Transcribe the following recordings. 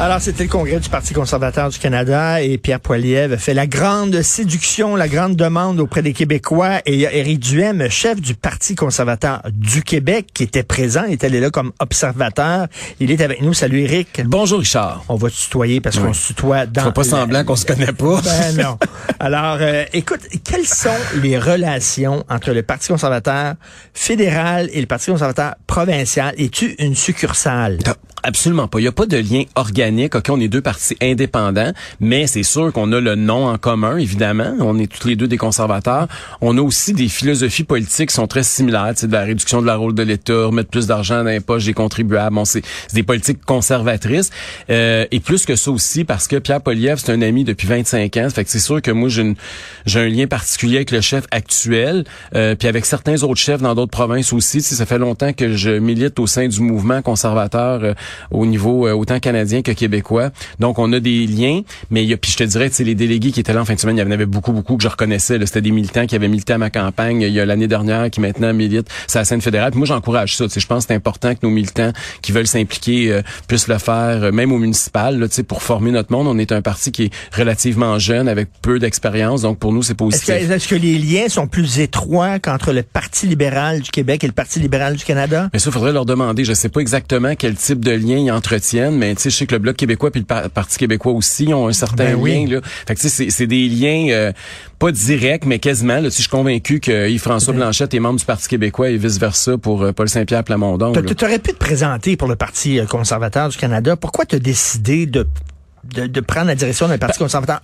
Alors, c'était le congrès du Parti conservateur du Canada et Pierre Poilievre fait la grande séduction, la grande demande auprès des Québécois. Et il y a Éric Duhem, chef du Parti conservateur du Québec, qui était présent, il est allé là comme observateur. Il est avec nous. Salut Éric. Bonjour Richard. On va te tutoyer parce qu'on se tutoie dans... Faut pas semblant qu'on se connaît pas. Ben non. Alors, euh, écoute, quelles sont les relations entre le Parti conservateur fédéral et le Parti conservateur provincial? Es-tu une succursale? Absolument pas. Il n'y a pas de lien organique. OK, on est deux partis indépendants, mais c'est sûr qu'on a le nom en commun, évidemment. On est tous les deux des conservateurs. On a aussi des philosophies politiques qui sont très similaires. C'est de la réduction de la rôle de l'État, remettre plus d'argent dans les poches des contribuables. Bon, c'est des politiques conservatrices. Euh, et plus que ça aussi, parce que Pierre Poliev, c'est un ami depuis 25 ans. Fait que c'est sûr que moi, j'ai, j'ai un lien particulier avec le chef actuel, euh, puis avec certains autres chefs dans d'autres provinces aussi. ça fait longtemps que je milite au sein du mouvement conservateur. Euh, au niveau euh, autant canadien que québécois. Donc, on a des liens, mais il y a, puis je te dirais, c'est les délégués qui étaient là en fin de semaine, il y en avait beaucoup, beaucoup que je reconnaissais. C'était des militants qui avaient milité à ma campagne il y a l'année dernière, qui maintenant militent c'est la scène fédérale. Puis moi, j'encourage ça. Je pense que c'est important que nos militants qui veulent s'impliquer euh, puissent le faire, euh, même au municipal, là, pour former notre monde. On est un parti qui est relativement jeune, avec peu d'expérience. Donc, pour nous, c'est positif. Est-ce que, est que, les liens sont plus étroits qu'entre le Parti libéral du Québec et le Parti libéral du Canada? Mais ça, il faudrait leur demander. Je sais pas exactement quel type de lien ils entretiennent, mais tu sais, je sais que le Bloc québécois puis le Parti québécois aussi ont un certain ben lien. Là. Fait que tu sais, c'est des liens euh, pas directs, mais quasiment. Là, je suis convaincu que Yves-François ben Blanchette est membre du Parti québécois et vice-versa pour euh, Paul Saint-Pierre Plamondon. Tu aurais pu te présenter pour le Parti euh, conservateur du Canada. Pourquoi tu as décidé de, de, de, prendre la direction d'un Parti ben, conservateur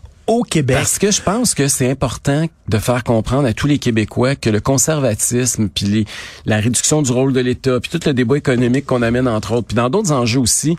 Parce que je pense que c'est important de faire comprendre à tous les Québécois que le conservatisme, puis la réduction du rôle de l'État, puis tout le débat économique qu'on amène entre autres, puis dans d'autres enjeux aussi,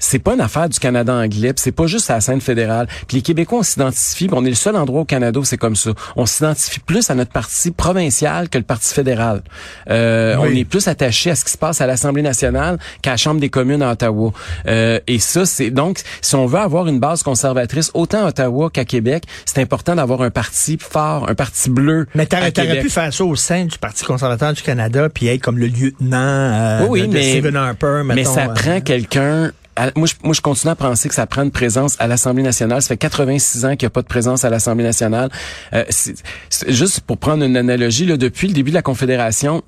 c'est pas une affaire du Canada anglais, c'est pas juste à la scène fédérale. Puis les Québécois, on s'identifie, on est le seul endroit au Canada où c'est comme ça. On s'identifie plus à notre parti provincial que le parti fédéral. Euh, On est plus attaché à ce qui se passe à l'Assemblée nationale qu'à la Chambre des communes à Ottawa. Euh, et ça, c'est donc, si on veut avoir une base conservatrice autant à Ottawa qu'à Québec, c'est important d'avoir un parti fort, un parti bleu. Mais t'aurais pu faire ça au sein du Parti conservateur du Canada, puis être comme le lieutenant euh, oui, de, mais, Stephen Harper. mais ça euh, prend quelqu'un moi, je, moi, je continue à penser que ça prend présence à l'Assemblée nationale. Ça fait 86 ans qu'il n'y a pas de présence à l'Assemblée nationale. Euh, juste pour prendre une analogie, là, depuis le début de la Confédération,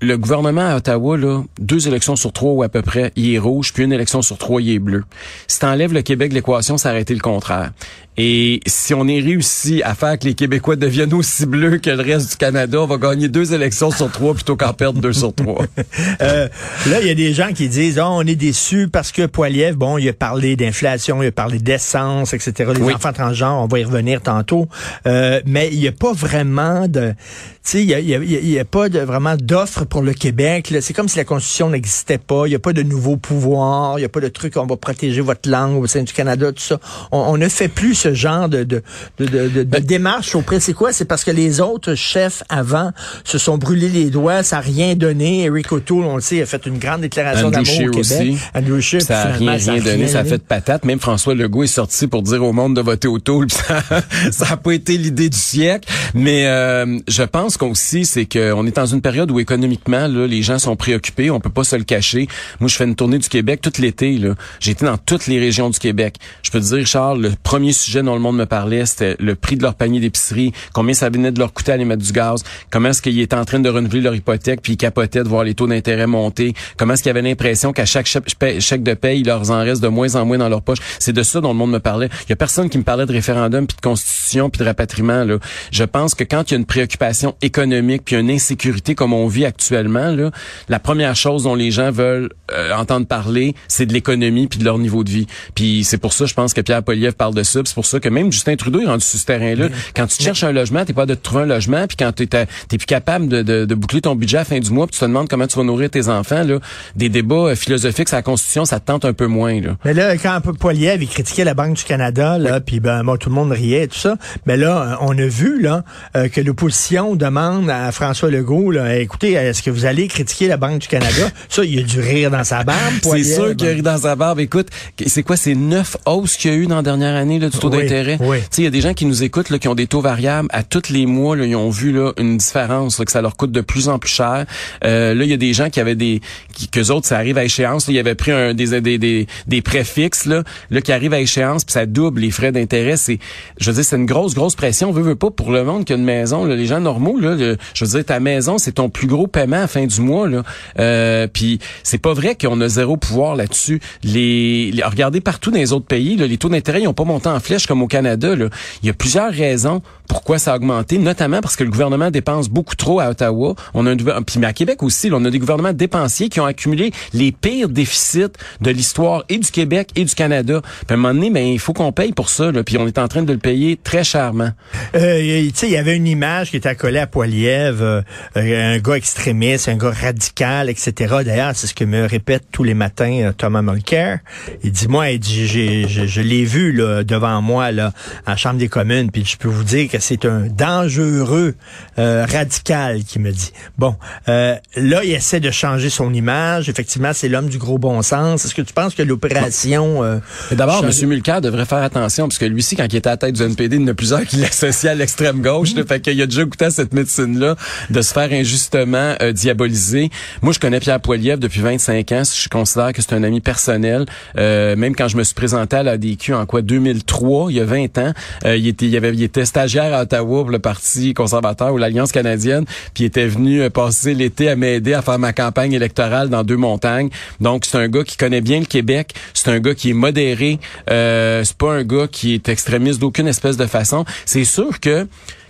le gouvernement à Ottawa, là, deux élections sur trois ou à peu près, il est rouge, puis une élection sur trois, il est bleu. Si t'enlèves le Québec de l'équation, ça aurait été le contraire. Et si on est réussi à faire que les Québécois deviennent aussi bleus que le reste du Canada, on va gagner deux élections sur trois plutôt qu'en perdre deux sur trois. euh, là, il y a des gens qui disent, oh, on est déçus parce que Poiliev, bon, il a parlé d'inflation, il a parlé d'essence, etc. Les enfants transgenres, on va y revenir tantôt. Euh, mais il n'y a pas vraiment de, tu sais, il y a, pas de, vraiment d'offre pour le Québec. C'est comme si la Constitution n'existait pas. Il n'y a pas de nouveaux pouvoirs. Il n'y a pas de truc, on va protéger votre langue au sein du Canada, tout ça. On, on ne fait plus ce genre de, de, de, de, de démarche auprès. C'est quoi? C'est parce que les autres chefs avant se sont brûlés les doigts, ça n'a rien donné. Eric O'Toole, on le sait, a fait une grande déclaration d'amour au Québec. Aussi. Andrew Scheer, ça n'a rien, rien, donné, ça a fait de patate. Même François Legault est sorti pour dire au monde de voter O'Toole. Ça n'a pas été l'idée du siècle. Mais euh, je pense qu'aussi, c'est qu'on est dans une période où économiquement, là, les gens sont préoccupés. On peut pas se le cacher. Moi, je fais une tournée du Québec tout l'été. J'ai été dans toutes les régions du Québec. Je peux te dire, Charles, le premier sujet dont le monde me parlait, c'était le prix de leur panier d'épicerie, combien ça venait de leur coûter à aller mettre du gaz, comment est-ce qu'ils étaient en train de renouveler leur hypothèque, puis ils capotaient de voir les taux d'intérêt monter, comment est-ce qu'ils avaient l'impression qu'à chaque chèque de paye, il leur en reste de moins en moins dans leur poche. C'est de ça dont le monde me parlait. Il y a personne qui me parlait de référendum, puis de constitution, puis de rapatriement. Là. Je pense que quand il y a une préoccupation économique, puis une insécurité comme on vit actuellement, là, la première chose dont les gens veulent euh, entendre parler, c'est de l'économie puis de leur niveau de vie. Puis c'est pour ça, je pense que Pierre Poliev parle de ça. C'est pour ça que même Justin Trudeau est rendu sur ce terrain-là. Quand tu cherches un logement, t'es pas de trouver un logement, puis quand t'es t'es plus capable de, de, de, boucler ton budget à la fin du mois, puis tu te demandes comment tu vas nourrir tes enfants, là, des débats euh, philosophiques sur la Constitution, ça te tente un peu moins. Là. Mais là, quand Poiliev il critiquait la Banque du Canada, là, puis ben moi tout le monde riait et tout ça, mais là, on a vu là euh, que l'opposition demande à François Legault, là, écoutez, est-ce que vous allez critiquer la Banque du Canada? Ça, il y a du rire dans sa barbe. c'est sûr qu'il y a rire dans sa barbe. Écoute, c'est quoi ces neuf hausses qu'il y a eu dans la dernière année là, du taux d'intérêt? Oui. Il y a des gens qui nous écoutent, là, qui ont des taux variables. À tous les mois, là, ils ont vu là, une différence, là, que ça leur coûte de plus en plus cher. Euh, là, il y a des gens qui avaient des... Qui, qu'eux autres, ça arrive à échéance. Là, ils avaient pris un, des, des, des, des prêts fixes là, là, qui arrivent à échéance, puis ça double les frais d'intérêt. C'est, je veux dire, c'est une grosse, grosse pression. On veut, veut pas pour le monde qui a une maison. Là, les gens normaux, là, je veux dire, ta maison, c'est ton plus gros paiement à la fin du mois. Là. Euh, puis c'est pas vrai qu'on a zéro pouvoir là-dessus. Les, regardez partout dans les autres pays, là, les taux d'intérêt n'ont pas monté en flèche comme au Canada. Il y a plusieurs raisons pourquoi ça a augmenté, notamment parce que le gouvernement dépense beaucoup trop à Ottawa. On a un, puis à Québec aussi, on a des gouvernements dépensiers qui ont accumulé les pires déficits de l'histoire et du Québec et du Canada. Puis à un moment donné, ben, il faut qu'on paye pour ça. Là, puis on est en train de le payer très chèrement. Euh, tu sais, il y avait une image qui était accolée à Poiliev, euh, un gars extrémiste, un gars radical, etc. D'ailleurs, c'est ce que me répète tous les matins euh, Thomas Mulcair. Il dit, moi, il dit, je l'ai vu là, devant moi là, à la Chambre des communes, puis je peux vous dire que c'est un dangereux euh, radical qui me dit. Bon, euh, là, il essaie de changer son image. Effectivement, c'est l'homme du gros bon sens. Est-ce que tu penses que l'opération... Euh, D'abord, M. Mulcair devrait faire attention, parce que lui aussi, quand il était à la tête du NPD, il y en a plusieurs qui l'associaient à l'extrême gauche. Là, fait qu'il a déjà goûté à cette médecine-là de se faire injustement euh, diaboliser. Moi, je connais Pierre Poilievre depuis 25 ans. Je considère que c'est un ami personnel. Euh, même quand je me suis présenté à la DQ en quoi 2003, il y a 20 ans, euh, il était avait, il était stagiaire à Ottawa pour le Parti conservateur ou l'Alliance canadienne, puis il était venu passer l'été à m'aider à faire ma campagne électorale dans deux montagnes. Donc c'est un gars qui connaît bien le Québec, c'est un gars qui est modéré, euh, c'est pas un gars qui est extrémiste d'aucune espèce de façon. C'est sûr que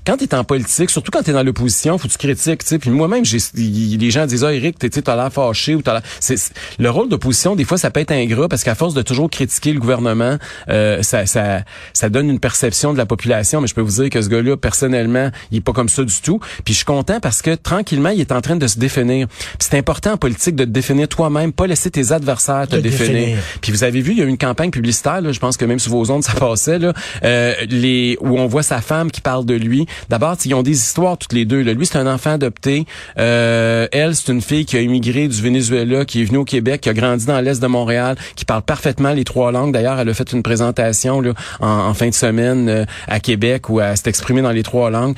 quand tu es en politique, surtout quand tu es dans l'opposition, faut que tu critiques, tu sais. Puis moi-même, j'ai les gens disent "Ah Eric, tu as l'air fâché ou t'as c'est le rôle d'opposition des fois ça peut être ingrat parce qu'à force de toujours critiquer le gouvernement, euh, ça, ça ça donne une perception de la population, mais je peux vous dire que ce gars-là personnellement, il est pas comme ça du tout. Puis je suis content parce que tranquillement, il est en train de se définir. c'est important en politique de te définir toi-même, pas laisser tes adversaires te définir. Puis vous avez vu, il y a eu une campagne publicitaire là, je pense que même sur vos ondes ça passait là, euh, les où on voit sa femme qui parle de lui. D'abord, ils ont des histoires toutes les deux. Là. Lui, c'est un enfant adopté. Euh, elle, c'est une fille qui a immigré du Venezuela, qui est venue au Québec, qui a grandi dans l'est de Montréal, qui parle parfaitement les trois langues. D'ailleurs, elle a fait une présentation en, fin de semaine euh, à Québec où elle s'est exprimée dans les trois langues.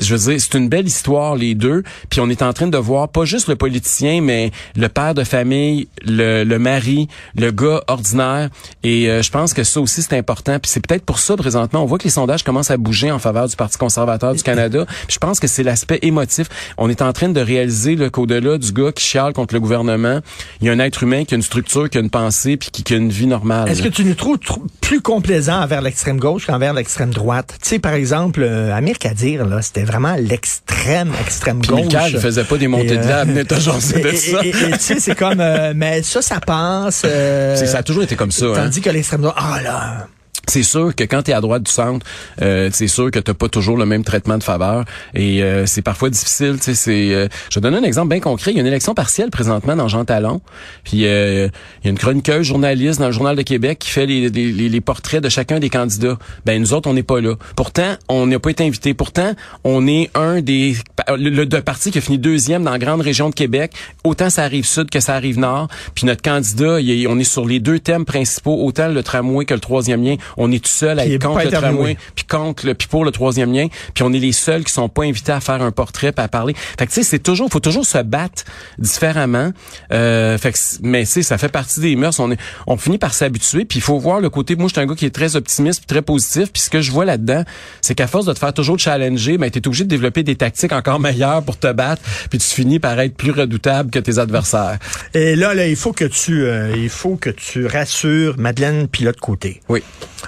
Je veux dire, c'est une belle histoire, les deux. Puis on est en train de voir pas juste le politicien, mais le père de famille, le, le mari, le gars ordinaire. Et euh, je pense que ça aussi, c'est important. Puis c'est peut-être pour ça, présentement, on voit que les sondages commencent à bouger en faveur du Parti conservateur du Canada. Puis je pense que c'est l'aspect émotif. On est en train de réaliser qu'au-delà du gars qui chiale contre le gouvernement, il y a un être humain qui a une structure, qui a une pensée, puis qui, a une vie normale. Est-ce que tu nous trouves plus complaisant envers l'extrême gauche qu'envers l'extrême droite? Tu sais, par exemple, euh, Amir Kadir, là, c'était vraiment l'extrême, extrême gauche. Puis il faisait pas des montées de lave, mais t'as genre de ça. Et tu sais, c'est comme, euh, mais ça, ça passe. Euh, ça a toujours été comme ça. Tandis hein? que l'extrême droite, ah là c'est sûr que quand tu es à droite du centre, euh, c'est sûr que tu pas toujours le même traitement de faveur et euh, c'est parfois difficile. C'est, euh, je vais donner un exemple bien concret. Il y a une élection partielle présentement dans Jean Talon. Puis euh, il y a une chroniqueuse journaliste dans le Journal de Québec qui fait les, les, les portraits de chacun des candidats. Ben nous autres, on n'est pas là. Pourtant, on n'a pas été invités. Pourtant, on est un des le, le, parti qui a fini deuxième dans la grande région de Québec. Autant ça arrive sud que ça arrive nord. Puis notre candidat, on est sur les deux thèmes principaux, autant le tramway que le troisième lien on est tout seul à être contre le tramway, puis contre le, puis pour le troisième lien, puis on est les seuls qui sont pas invités à faire un portrait, puis à parler. Fait que tu sais, c'est toujours, faut toujours se battre différemment. Euh, fait que, mais tu sais, ça fait partie des mœurs. On est, on finit par s'habituer, puis il faut voir le côté. Moi, je suis un gars qui est très optimiste, puis très positif, puis ce que je vois là-dedans, c'est qu'à force de te faire toujours challenger, ben t'es obligé de développer des tactiques encore meilleures pour te battre, puis tu finis par être plus redoutable que tes adversaires. Et là, là, il faut que tu, euh, il faut que tu rassures Madeleine Pilote côté. Oui.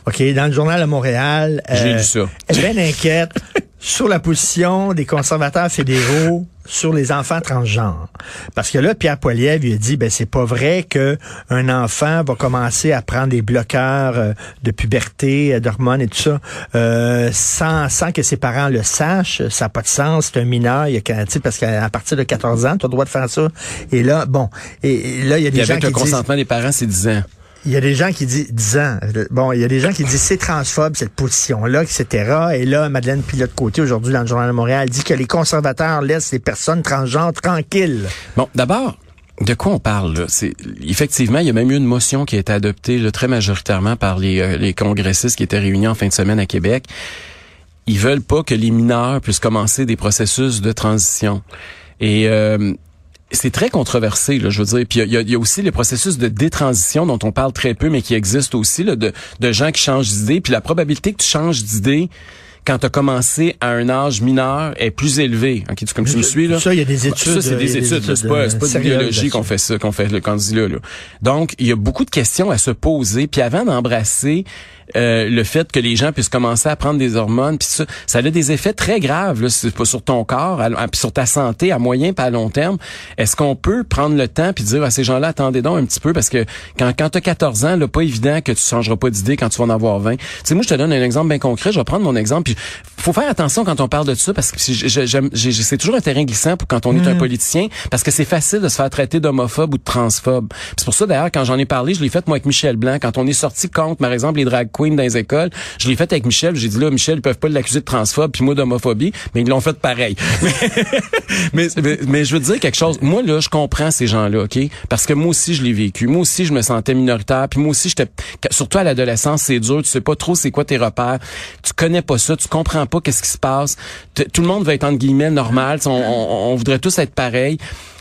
OK, dans le journal de Montréal, J'ai lu ça. est bien inquiète sur la position des conservateurs fédéraux sur les enfants transgenres. Parce que là, Pierre Poilievre lui a dit, ben c'est pas vrai que un enfant va commencer à prendre des bloqueurs euh, de puberté, euh, d'hormones et tout ça, euh, sans, sans que ses parents le sachent. Ça n'a pas de sens. C'est un mineur. Il y a, parce qu'à partir de 14 ans, tu as le droit de faire ça. Et là, bon, et, là, il y a des gens avec qui le consentement des parents, c'est 10 ans. Il y a des gens qui disent, disant, bon, il y a des gens qui disent c'est transphobe cette position-là, etc. Et là, Madeleine Pilote-Côté, aujourd'hui, dans le Journal de Montréal, dit que les conservateurs laissent les personnes transgenres tranquilles. Bon, d'abord, de quoi on parle C'est effectivement, il y a même eu une motion qui a été adoptée là, très majoritairement par les, euh, les congressistes qui étaient réunis en fin de semaine à Québec. Ils veulent pas que les mineurs puissent commencer des processus de transition. Et euh, c'est très controversé, là, je veux dire. Puis il y, a, aussi les processus de détransition dont on parle très peu, mais qui existent aussi, là, de, de gens qui changent d'idée. Puis la probabilité que tu changes d'idée quand tu as commencé à un âge mineur est plus élevé. OK, tu comme tu me suis là. Ça il y a des études. Ça c'est des, études, c'est pas c'est pas de biologie qu'on fait ça qu'on fait le candidat là. Donc, il y a beaucoup de questions à se poser puis avant d'embrasser euh, le fait que les gens puissent commencer à prendre des hormones, puis ça, ça a des effets très graves là, sur ton corps, puis sur ta santé à moyen pas à long terme. Est-ce qu'on peut prendre le temps puis dire à ces gens-là, attendez donc un petit peu, parce que quand, quand tu as 14 ans, là, pas évident que tu changeras pas d'idée quand tu vas en avoir 20. Tu sais, moi, je te donne un exemple bien concret. Je vais prendre mon exemple. Puis faut faire attention quand on parle de ça, parce que c'est toujours un terrain glissant pour quand on est un mm. politicien, parce que c'est facile de se faire traiter d'homophobe ou de transphobe. C'est pour ça, d'ailleurs, quand j'en ai parlé, je l'ai fait moi avec Michel Blanc, quand on est sorti contre, par exemple, les drag queen dans les écoles. Je l'ai fait avec Michel. J'ai dit là, Michel, ils peuvent pas l'accuser de transphobe puis moi d'homophobie, mais ils l'ont fait pareil. mais, mais, je veux dire quelque chose. Moi là, je comprends ces gens-là, ok? Parce que moi aussi je l'ai vécu. Moi aussi je me sentais minoritaire. Puis moi aussi j'étais, surtout à l'adolescence, c'est dur. Tu sais pas trop c'est quoi tes repères. Tu connais pas ça. Tu comprends pas qu'est-ce qui se passe. tout le monde va être entre guillemets normal. On, voudrait tous être pareil.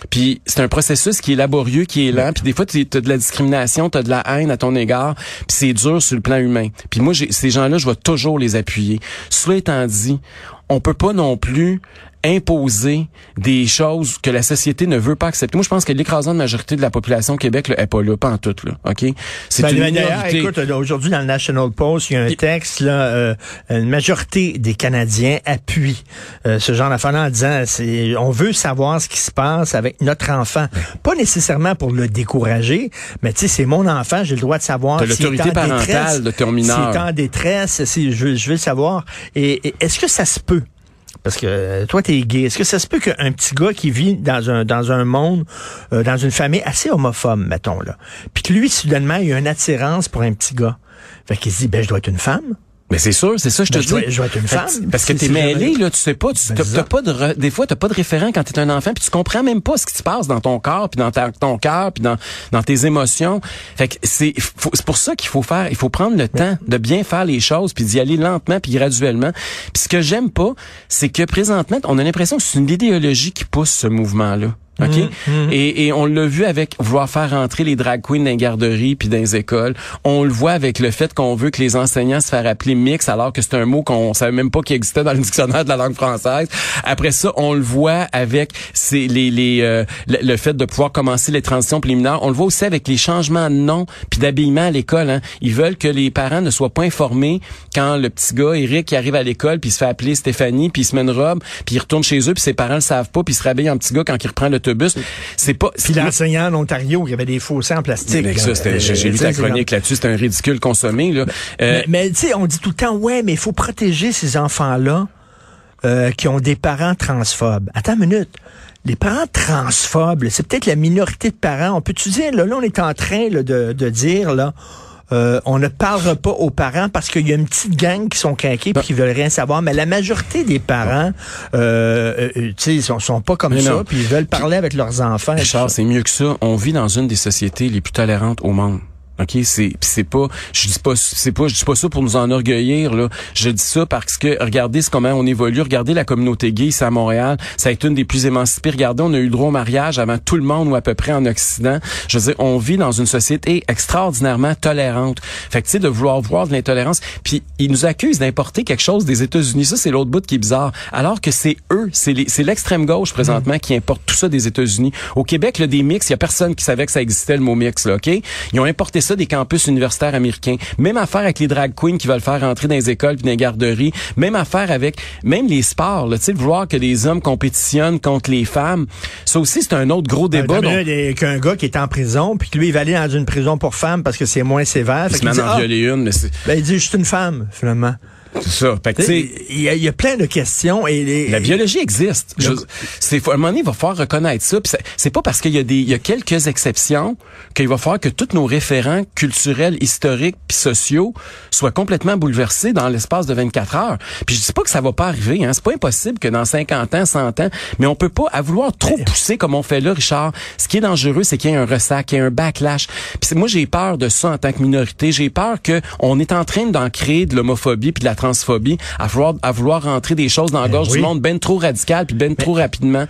Puis c'est un processus qui est laborieux, qui est lent. Puis des fois, tu as de la discrimination, tu as de la haine à ton égard. Puis c'est dur sur le plan humain. Puis moi, ces gens-là, je vais toujours les appuyer. Cela étant dit, on peut pas non plus imposer des choses que la société ne veut pas accepter. Moi, je pense que l'écrasante majorité de la population au Québec là, est pas là, pas en tout. Là, ok? C'est ben, une minorité. Écoute, aujourd'hui dans le National Post, il y a un texte là, euh, une majorité des Canadiens appuient euh, ce genre d'affaires en disant, c'est, on veut savoir ce qui se passe avec notre enfant, pas nécessairement pour le décourager, mais tu sais, c'est mon enfant, j'ai le droit de savoir. T'as l'autorité parentale de ton mineur. est en détresse, si je, je veux le savoir. et est-ce que ça se peut? Parce que euh, toi, tu es gay. Est-ce que ça se peut qu'un petit gars qui vit dans un, dans un monde, euh, dans une famille assez homophobe, mettons, là, puis que lui, soudainement, il a une attirance pour un petit gars? Fait qu'il se dit, ben, je dois être une femme. Mais c'est sûr, c'est ça, je te ben, dis. Je dois, être une femme. Parce que t'es mêlé, là, tu sais pas, tu ben, t'as pas de, des fois, t'as pas de référent quand t'es un enfant, puis tu comprends même pas ce qui se passe dans ton corps, puis dans ton cœur, puis dans, dans tes émotions. Fait que c'est, c'est pour ça qu'il faut faire, il faut prendre le temps de bien faire les choses, puis d'y aller lentement, puis graduellement. Puis ce que j'aime pas, c'est que présentement, on a l'impression que c'est une idéologie qui pousse ce mouvement-là. OK? Mm, mm. Et, et, on l'a vu avec vouloir faire rentrer les drag queens dans les garderies puis dans les écoles. On le voit avec le fait qu'on veut que les enseignants se fassent appeler mix alors que c'est un mot qu'on savait même pas qu'il existait dans le dictionnaire de la langue française. Après ça, on le voit avec c'est les, les euh, le, fait de pouvoir commencer les transitions préliminaires. On le voit aussi avec les changements de nom puis d'habillement à l'école. Hein. Ils veulent que les parents ne soient pas informés quand le petit gars Eric arrive à l'école puis il se fait appeler Stéphanie puis il se met une robe puis il retourne chez eux puis ses parents le savent pas puis il se rhabille en petit gars quand il reprend le c'est pas. Puis l'enseignant en Ontario, il y avait des fossés en plastique. Mais ça, j'ai lu ta chronique là-dessus, c'est un ridicule consommé là. Euh, mais, tu sais, on dit tout le temps, ouais, mais il faut protéger ces enfants-là euh, qui ont des parents transphobes. Attends une minute les parents transphobes, c'est peut-être la minorité de parents. On peut-tu dire, là, là, on est en train de, de dire, là, euh, on ne parlera pas aux parents parce qu'il y a une petite gang qui sont quinqués et qui veulent rien savoir. Mais la majorité des parents, euh, euh, tu sais, sont, sont pas comme ça, puis ils veulent parler avec leurs enfants. Charles, c'est mieux que ça. On vit dans une des sociétés les plus tolérantes au monde. OK, c'est c'est pas je dis pas c'est pas je dis pas ça pour nous enorgueillir là, je dis ça parce que regardez comment on évolue, regardez la communauté gay ici à Montréal, ça a été une des plus émancipées. Regardez, on a eu le droit au mariage avant tout le monde ou à peu près en occident. Je veux dire, on vit dans une société extraordinairement tolérante. Fait que tu sais de vouloir voir de l'intolérance, puis ils nous accusent d'importer quelque chose des États-Unis. Ça c'est l'autre bout qui est bizarre. Alors que c'est eux, c'est c'est l'extrême gauche présentement qui importe tout ça des États-Unis. Au Québec, le des mix, il y a personne qui savait que ça existait le mot mix là, OK? Ils ont importé ça des campus universitaires américains. Même affaire avec les drag queens qui veulent faire rentrer dans les écoles puis dans les garderies. Même affaire avec même les sports. Tu sais, voir que les hommes compétitionnent contre les femmes. Ça aussi, c'est un autre gros débat. Il y a qu'un gars qui est en prison puis que lui, il va aller dans une prison pour femmes parce que c'est moins sévère. Il se met en ah, violer une. Mais ben, il dit, juste une femme, finalement. C'est ça. Il y, y, a plein de questions. et La biologie existe. C'est à un moment donné, il va falloir reconnaître ça. C'est pas parce qu'il y a des, il y a quelques exceptions qu'il va falloir que tous nos référents culturels, historiques, puis sociaux soient complètement bouleversés dans l'espace de 24 heures. Puis je dis pas que ça va pas arriver. Hein. C'est pas impossible que dans 50 ans, 100 ans, mais on peut pas à vouloir trop pousser comme on fait là, Richard. Ce qui est dangereux, c'est qu'il y ait un ressac, qu'il y ait un backlash. Puis moi, j'ai peur de ça en tant que minorité. J'ai peur que on est en train d'en créer de l'homophobie puis de la transphobie, à vouloir, à vouloir rentrer des choses dans la ben gorge du monde ben trop radical puis ben trop rapidement.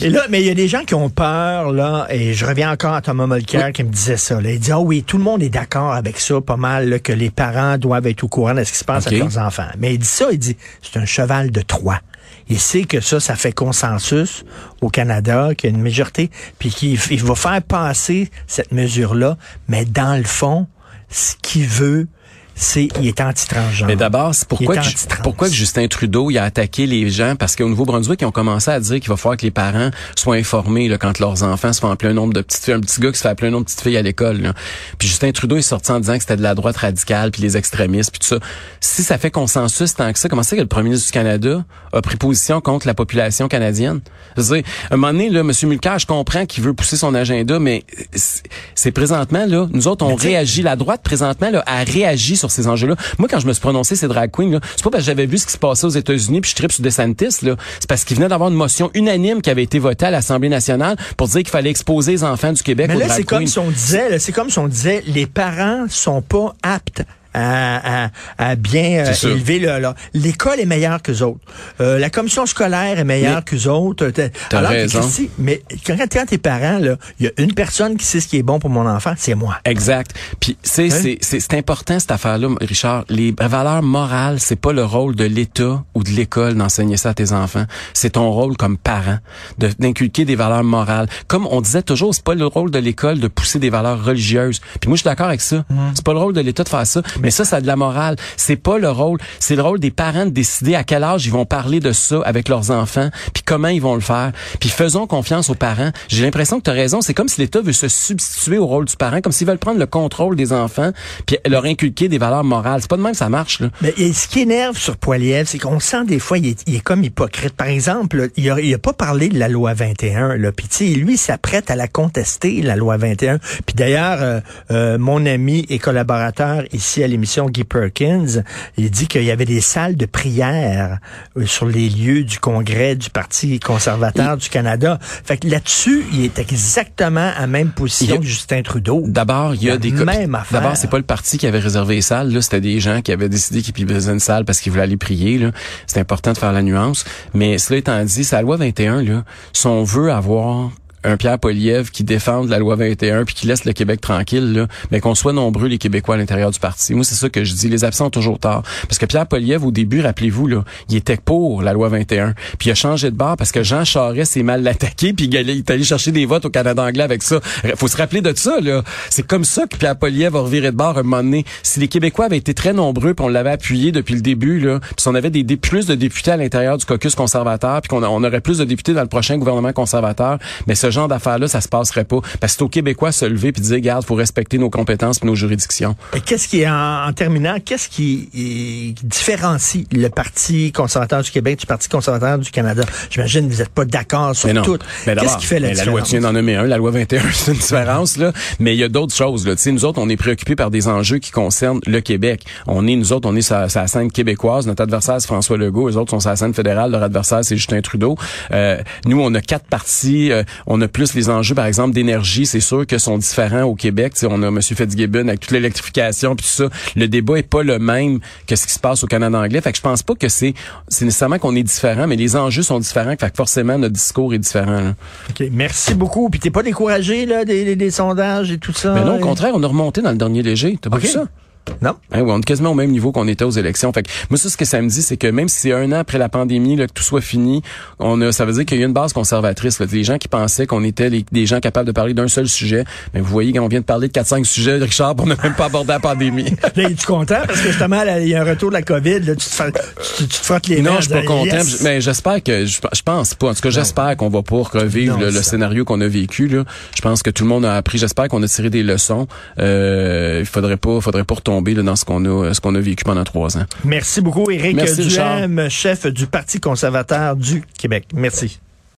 Et là, mais il y a des gens qui ont peur là, et je reviens encore à Thomas Mulcair qui me disait ça. Là. Il dit ah oui, tout le monde est d'accord avec ça, pas mal, que les parents doivent être au courant de ce qui se passe avec leurs enfants. Mais il dit ça, il dit c'est un cheval de Troie. Il sait que ça, ça fait consensus au Canada, qu'il y a une majorité, puis qu'il va faire passer cette mesure-là, mais dans le fond, ce qu'il veut, c'est il est anti-transgenre. Mais d'abord, c'est pourquoi que, pourquoi que Justin Trudeau il a attaqué les gens? Parce qu'au Nouveau-Brunswick, ils ont commencé à dire qu'il va falloir que les parents soient informés là, quand leurs enfants se font appeler un nombre de petites filles, un petit gars qui se fait appeler un nombre de petites filles à l'école. Puis Justin Trudeau est sorti en disant que c'était de la droite radicale puis les extrémistes puis tout ça. Si ça fait consensus tant que ça, comment c'est que le premier ministre du Canada a pris position contre la population canadienne? Je veux dire, à un moment donné là, M. Mulcair, je comprends qu'il veut pousser son agenda, mais c'est présentement là, nous autres on réagit, la droite présentement là a réagi sur ces enjeux-là. Moi, quand je me suis prononcé ces drag queens, c'est pas parce que j'avais vu ce qui se passait aux États-Unis puis je tripe sur DeSantis, là. C'est parce qu'il venait d'avoir une motion unanime qui avait été votée à l'Assemblée nationale pour dire qu'il fallait exposer les enfants du Québec Mais là, c'est comme si on disait, c'est comme si on disait, les parents sont pas aptes à, à, bien euh, élever le, l'école est meilleure que autres. Euh, la commission scolaire est meilleure que autres. T'as raison. mais quand, quand t'es parent, là, il y a une personne qui sait ce qui est bon pour mon enfant, c'est moi. Exact. Puis c'est hein? c'est c'est important cette affaire-là, Richard. Les valeurs morales, c'est pas le rôle de l'État ou de l'école d'enseigner ça à tes enfants. C'est ton rôle comme parent de d'inculquer des valeurs morales. Comme on disait toujours, c'est pas le rôle de l'école de pousser des valeurs religieuses. Puis moi, je suis d'accord avec ça. Mmh. C'est pas le rôle de l'État de faire ça. Mais ça, ça a de la morale. C'est pas le rôle, c'est le rôle des parents de décider à quel âge ils vont parler de ça avec leurs enfants, puis comment ils vont le faire. Puis faisons confiance aux parents. J'ai l'impression que tu as raison, c'est comme si l'État veut se substituer au rôle du parent, comme s'ils veulent prendre le contrôle des enfants, puis leur inculquer des valeurs morales. C'est pas de même que ça marche là. Mais ce qui énerve sur Poiliev, c'est qu'on sent des fois il est, comme hypocrite. Par exemple, il a, pas parlé de la loi 21 là, puis lui s'apprête à la contester la loi 21. Puis d'ailleurs, euh, euh, mon ami et collaborateur ici à l'émission Guy Perkins, il dit qu'il y avait des salles de prière euh, sur les lieux du congrès du Parti conservateur du Canada. Fait que là-dessus, il est exactement à même position que Justin Trudeau. D'abord, il y a, des même affaire. D'abord, c'est pas le parti qui avait réservé les salles. Là, c'était des gens qui avaient décidé qu'ils besoin une salle parce qu'ils voulaient aller prier. Là, c'est important de faire la nuance. Mais cela étant dit, la loi 21. Là, si on veut avoir un Pierre Poliev qui défende la loi 21 puis qui laisse le Québec tranquille, là, mais qu'on soit nombreux les Québécois à l'intérieur du parti. Moi, c'est ça que je dis. Les absents ont toujours tard. Parce que Pierre Poliev, au début, rappelez-vous, là, il était pour la loi 21. Puis il a changé de bord parce que Jean Charest s'est mal attaqué puis il est allé chercher des votes au Canada anglais avec ça. Faut se rappeler de ça, là. C'est comme ça que Pierre Poliev a reviré de bord un moment donné. Si les Québécois avaient été très nombreux puis on l'avait appuyé depuis le début, là, puis si on avait des, plus de députés à l'intérieur du caucus conservateur puis qu'on on aurait plus de députés dans le prochain gouvernement conservateur, mais ce genre d'affaires-là, ça se passerait pas. Parce que c'est aux Québécois se lever puis dire, garde, faut respecter nos compétences et nos juridictions. Qu'est-ce qui est, en, terminant, qu'est-ce qui, différencie le Parti conservateur du Québec du Parti conservateur du Canada? J'imagine que vous n'êtes pas d'accord sur tout. Qu'est-ce qui fait la différence? La loi, tu viens d'en nommer un, la loi 21, c'est une différence, là. Mais il y a d'autres choses, là. Tu sais, nous autres, on est préoccupés par des enjeux qui concernent le Québec. On est, nous autres, on est sur, la scène québécoise. Notre adversaire, c'est François Legault. Les autres sont sur la scène fédérale. Leur adversaire, c'est Justin Trudeau. Euh, nous, on a quatre partis. Euh, on a plus les enjeux, par exemple, d'énergie, c'est sûr que sont différents au Québec. T'sais, on a M. Fitzgibbon avec toute l'électrification puis tout ça. Le débat est pas le même que ce qui se passe au Canada anglais. Fait que je pense pas que c'est c'est nécessairement qu'on est différent, mais les enjeux sont différents. Fait que forcément notre discours est différent. Là. OK, merci beaucoup. Puis t'es pas découragé là des, des, sondages et tout ça. Mais non, au contraire, on a remonté dans le dernier léger. T'as pas vu ça? Non? Hein, on est quasiment au même niveau qu'on était aux élections. Fait que moi, ça, ce que ça me dit, c'est que même si c'est un an après la pandémie, là, que tout soit fini, on a, ça veut dire qu'il y a une base conservatrice. Là. Les gens qui pensaient qu'on était des gens capables de parler d'un seul sujet, mais vous voyez, quand on vient de parler de 4-5 sujets, Richard, on n'a même pas abordé la pandémie. là, es-tu content? Parce que justement, il y a un retour de la COVID, là, tu, te, tu, te frottes les mains. Non, je suis pas content. Mais j'espère que, je, pense pas. En tout cas, j'espère qu'on va pas revivre le, scénario qu'on a vécu. Là. Je pense que tout le monde a appris. J'espère qu'on a tiré des leçons. Euh, il faudrait pas, faudrait pas retourner tomber dans ce qu'on a, ce qu'on a vécu pendant trois ans. Merci beaucoup, Éric Duhem, chef du Parti conservateur du Québec. Merci.